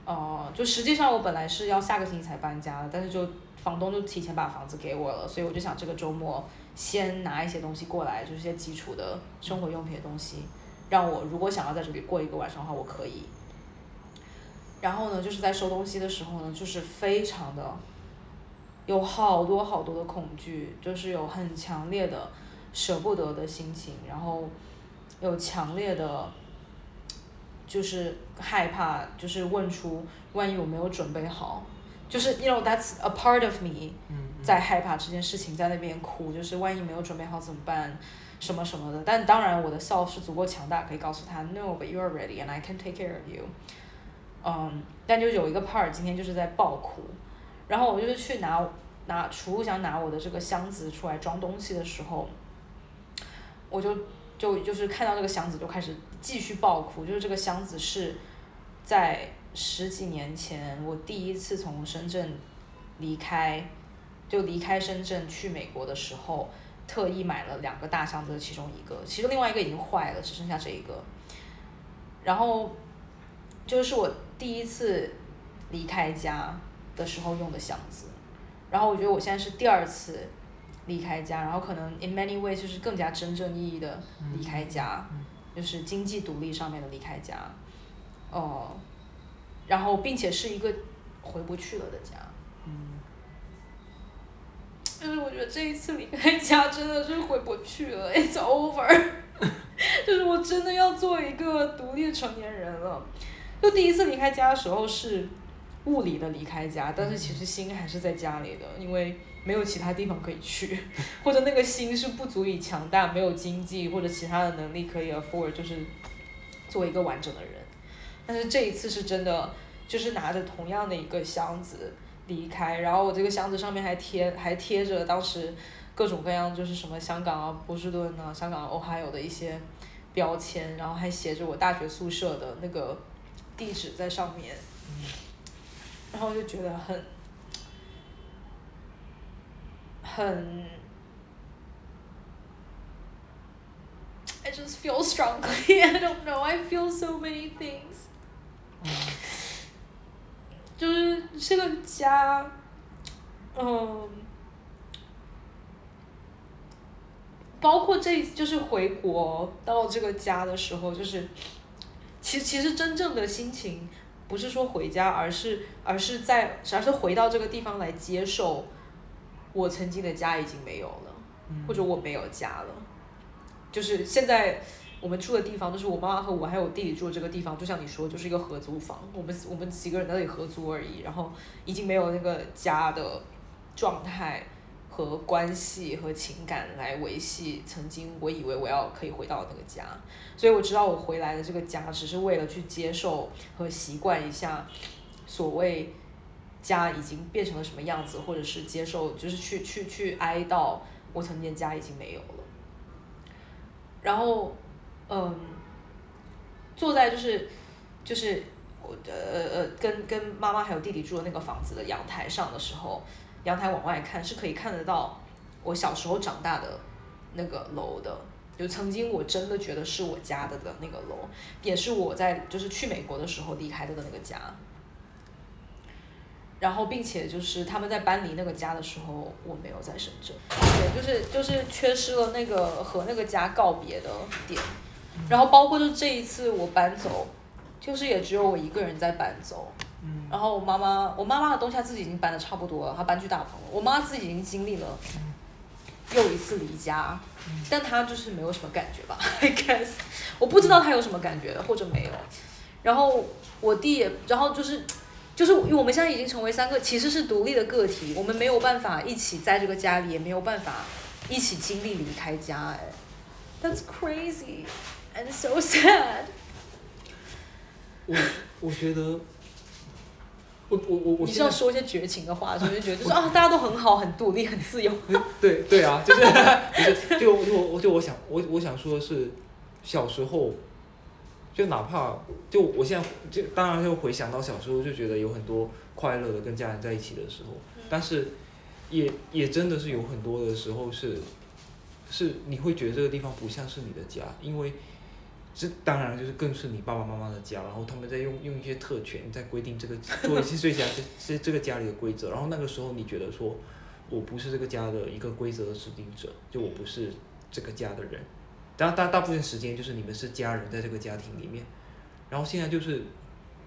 呃，就实际上我本来是要下个星期才搬家的，但是就房东就提前把房子给我了，所以我就想这个周末先拿一些东西过来，就是些基础的生活用品的东西。让我如果想要在这里过一个晚上的话，我可以。然后呢，就是在收东西的时候呢，就是非常的有好多好多的恐惧，就是有很强烈的舍不得的心情，然后有强烈的，就是害怕，就是问出万一我没有准备好，就是 you know that's a part of me，嗯在害怕这件事情，在那边哭，就是万一没有准备好怎么办，什么什么的。但当然，我的 self 是足够强大，可以告诉他，no，but you are ready and I can take care of you。嗯，但就有一个 part 今天就是在爆哭，然后我就是去拿拿储物箱拿我的这个箱子出来装东西的时候，我就就就是看到这个箱子就开始继续爆哭，就是这个箱子是在十几年前我第一次从深圳离开，就离开深圳去美国的时候，特意买了两个大箱子的其中一个，其实另外一个已经坏了，只剩下这一个，然后就是我。第一次离开家的时候用的箱子，然后我觉得我现在是第二次离开家，然后可能 in many ways 就是更加真正意义的离开家，就是经济独立上面的离开家，哦，然后并且是一个回不去了的家，嗯就是我觉得这一次离开家真的是回不去了，it's over，就是我真的要做一个独立的成年人了。就第一次离开家的时候是物理的离开家，但是其实心还是在家里的，因为没有其他地方可以去，或者那个心是不足以强大，没有经济或者其他的能力可以 afford，就是做一个完整的人。但是这一次是真的，就是拿着同样的一个箱子离开，然后我这个箱子上面还贴还贴着当时各种各样就是什么香港啊、波士顿啊、香港、Ohio 的一些标签，然后还写着我大学宿舍的那个。地址在上面，然后就觉得很很，I just feel strongly. I don't know. I feel so many things. 就是这个家，嗯，包括这就是回国到这个家的时候，就是。其其实真正的心情不是说回家，而是而是在而是回到这个地方来接受我曾经的家已经没有了，或者我没有家了。就是现在我们住的地方，就是我妈妈和我还有我弟弟住的这个地方，就像你说，就是一个合租房，我们我们几个人在那里合租而已，然后已经没有那个家的状态。和关系和情感来维系曾经我以为我要可以回到那个家，所以我知道我回来的这个家只是为了去接受和习惯一下所谓家已经变成了什么样子，或者是接受就是去去去哀悼我曾经家已经没有了。然后，嗯，坐在就是就是我的呃呃跟跟妈妈还有弟弟住的那个房子的阳台上的时候。阳台往外看是可以看得到我小时候长大的那个楼的，就曾经我真的觉得是我家的的那个楼，也是我在就是去美国的时候离开的那个家。然后，并且就是他们在搬离那个家的时候，我没有在深圳，对，就是就是缺失了那个和那个家告别的点。然后，包括就这一次我搬走，就是也只有我一个人在搬走。然后我妈妈，我妈妈的东西她自己已经搬的差不多了，她搬去大棚了。我妈自己已经经历了又一次离家，但她就是没有什么感觉吧？I guess，我不知道她有什么感觉或者没有。然后我弟也，然后就是就是因为我们现在已经成为三个其实是独立的个体，我们没有办法一起在这个家里，也没有办法一起经历离开家。哎，That's crazy and so sad。我我觉得。我我我我你是要说一些绝情的话，所以就觉得就是啊，大家都很好，很独立，很自由。对对啊，就是就是就我我就我想我我想说的是，小时候，就哪怕就我现在就当然就回想到小时候，就觉得有很多快乐的跟家人在一起的时候，但是也也真的是有很多的时候是是你会觉得这个地方不像是你的家，因为。这当然就是更是你爸爸妈妈的家，然后他们在用用一些特权在规定这个做一些这家这这这个家里的规则，然后那个时候你觉得说，我不是这个家的一个规则的制定者，就我不是这个家的人，大大大部分时间就是你们是家人在这个家庭里面，然后现在就是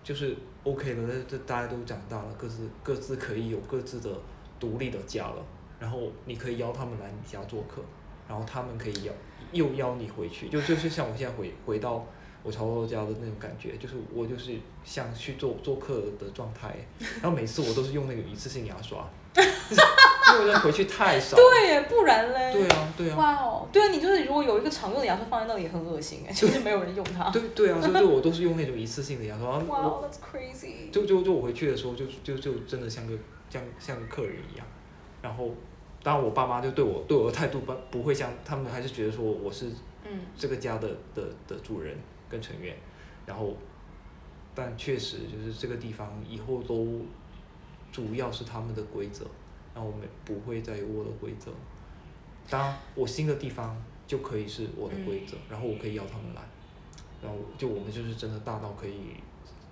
就是 OK 了，这这大家都长大了，各自各自可以有各自的独立的家了，然后你可以邀他们来你家做客，然后他们可以邀。又邀你回去，就就是像我现在回回到我潮州家的那种感觉，就是我就是像去做做客的状态，然后每次我都是用那个一次性牙刷，因为那回去太少。对耶，不然嘞？对啊，对啊，哇哦，对啊，你就是如果有一个常用的牙刷放在那里也很恶心哎，就是没有人用它。对对啊，所以就我都是用那种一次性的牙刷，哇我，That's crazy。就就就我回去的时候就就就真的像个像像个客人一样，然后当然我爸妈就对我对我的态度不不会像他们还是觉得说我是嗯。这个家的的的主人跟成员，然后但确实就是这个地方以后都主要是他们的规则，然后我们不会再有我的规则。当然我新的地方就可以是我的规则，然后我可以邀他们来，然后就我们就是真的大到可以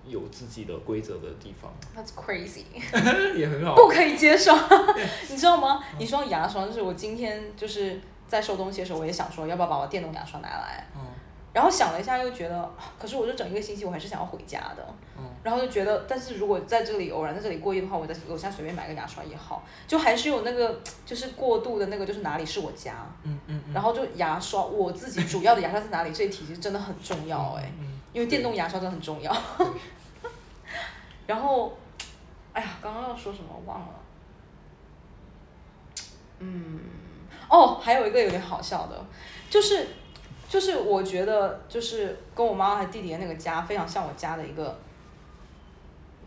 有自己的规则的地方，，That's crazy。也很好。不可以接受，你知道吗？你说牙刷，就是我今天就是在收东西的时候，我也想说要不要把我电动牙刷拿来，嗯然后想了一下，又觉得，啊可是我就整一个星期，我还是想要回家的。嗯然后就觉得，但是如果在这里偶然在这里过夜的话，我在楼下随便买个牙刷也好，就还是有那个就是过度的那个，就是哪里是我家，嗯嗯嗯。然后就牙刷我自己主要的牙刷在哪里，这一题其实真的很重要哎、因为电动牙刷真的很重要。然后，哎呀，刚刚要说什么忘了。嗯，哦，还有一个有点好笑的，就是就是我觉得就是跟我妈妈和弟弟的那个家非常像我家的一个，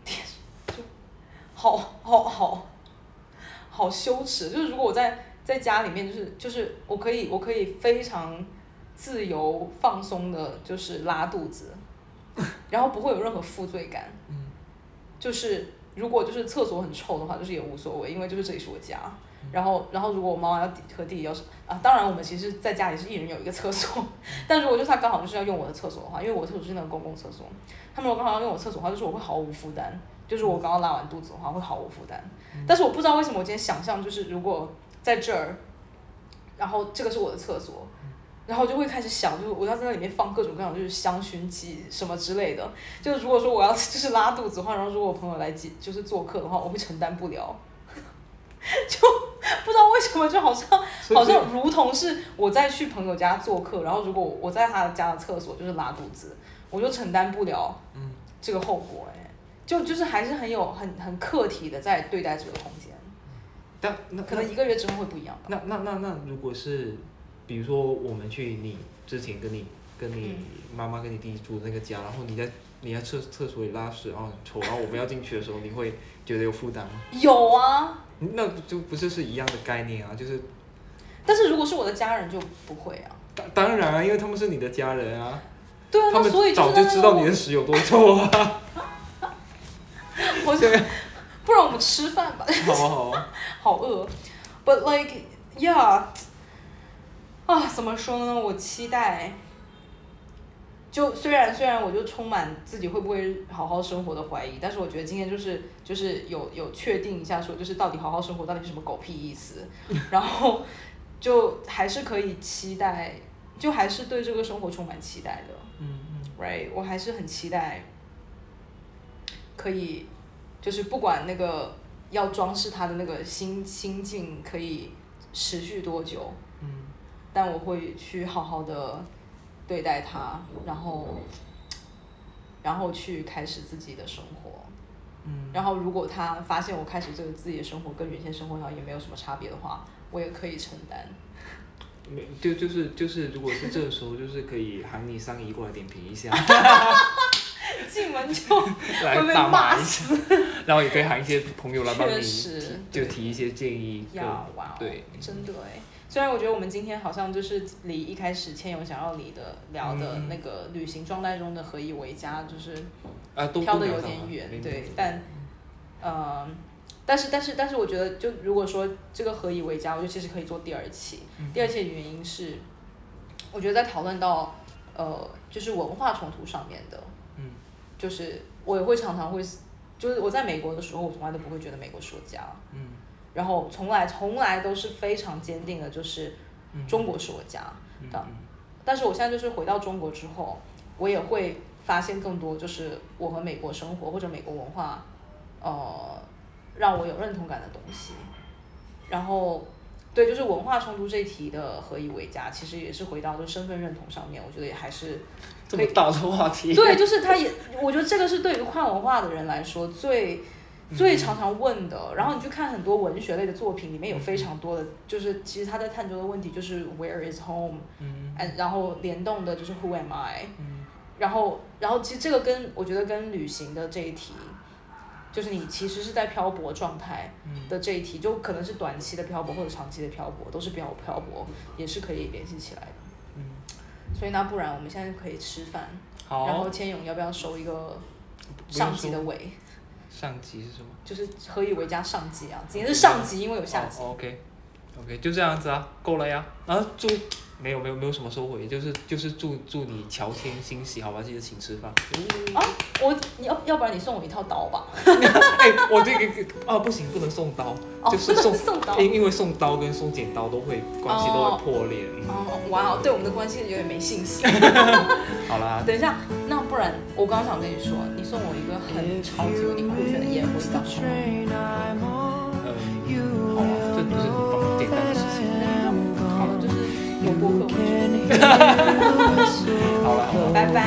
就好好好好羞耻。就是如果我在在家里面，就是就是我可以我可以非常自由放松的，就是拉肚子，然后不会有任何负罪感。嗯。就是如果就是厕所很臭的话，就是也无所谓，因为就是这里是我家。然后，然后如果我妈妈要和弟弟要是啊，当然我们其实在家里是一人有一个厕所，但如果就是他刚好就是要用我的厕所的话，因为我的厕所是那个公共厕所，他们如果刚好要用我厕所的话，就是我会毫无负担，就是我刚刚拉完肚子的话会毫无负担。但是我不知道为什么我今天想象就是如果在这儿，然后这个是我的厕所，然后我就会开始想，就是我要在那里面放各种各样就是香薰剂什么之类的。就是如果说我要 就是拉肚子的话，然后如果我朋友来接就是做客的话，我会承担不了。就不知道为什么，就好像好像如同是我在去朋友家做客，然后如果我在他家的厕所就是拉肚子，我就承担不了嗯这个后果、哎，就就是还是很有很很客体的在对待这个空间，但那可能一个月之后会不一样吧。那那那那如果是，比如说我们去你之前跟你跟你妈妈跟你弟弟住的那个家，然后你在你在厕厕所里拉屎，然后很臭，然后我们要进去的时候，你会觉得有负担吗？有啊，那就不是是一样的概念啊，就是但是如果是我的家人就不会啊。当当然啊，因为他们是你的家人啊，对啊，他们那所以早就知道你的屎有多臭啊。我想，不然我们吃饭吧，好啊好啊，好饿。But like yeah，啊，怎么说呢？我期待。就虽然虽然我就充满自己会不会好好生活的怀疑，但是我觉得今天就是就是有有确定一下说就是到底好好生活到底是什么狗屁意思，然后就还是可以期待，就还是对这个生活充满期待的。嗯嗯 right，我还是很期待，可以，就是不管那个要装饰它的那个心心境可以持续多久，嗯但我会去好好的对待它，然后，然后去开始自己的生活。嗯然后，如果他发现我开始这个自己的生活跟原先生活上也没有什么差别的话，我也可以承担。没就就是就是，如果是这个时候，就是可以喊你上姨过来点评一下，进门就来会被大骂骂一下，然后也可以喊一些朋友来帮确你实就提一些建议。呀跟哇哦，对，真的哎。虽然我觉得我们今天好像就是离一开始千友想要离的聊的嗯那个旅行状态中的何以为家，就是飘的有点远，没对，但，呃，但是但是但是我觉得，就如果说这个何以为家，我觉得其实可以做第二期。嗯第二期的原因是，我觉得在讨论到呃，就是文化冲突上面的，嗯就是我也会常常会，就是我在美国的时候，我从来都不会觉得美国是我家，嗯然后从来从来都是非常坚定的，就是嗯中国是我家。嗯的但是我现在就是回到中国之后，我也会发现更多，就是我和美国生活或者美国文化，呃，让我有认同感的东西。然后，对，就是文化冲突这一题的何以为家，其实也是回到就身份认同上面，我觉得也还是这么大的话题，对，就是他也，我觉得这个是对于跨文化的人来说最最常常问的。然后你去看很多文学类的作品，里面有非常多的，就是其实他在探究的问题就是 Where is home？嗯哎，然后联动的就是 Who am I？嗯然后，然后其实这个跟我觉得跟旅行的这一题，就是你其实是在漂泊状态嗯的这一题，就可能是短期的漂泊或者长期的漂泊，都是漂漂泊，也是可以联系起来的。嗯，所以那不然我们现在可以吃饭，好然后，千勇要不要收一个上级的说尾？上级是什么？就是何以为家上级啊？今天是上级，因为有下集。哦、OK OK，就这样子啊，够了呀。然后祝没有没有没有什么收回，就是就是祝祝你乔迁欣喜，好吧？记得请吃饭。啊，我你要要不然你送我一套刀吧？哎、我这个啊不行，不能送刀，哦，就是送送刀。因因为送刀跟送剪刀都会关系都会破裂。嗯哦，哇，对我们的关系有点没信心。好啦，等一下，那不然我刚刚想跟你说，你送我一个很超级无敌酷炫的烟灰缸。嗯，好啊，这不是很方简单好了，好了，拜拜。拜拜。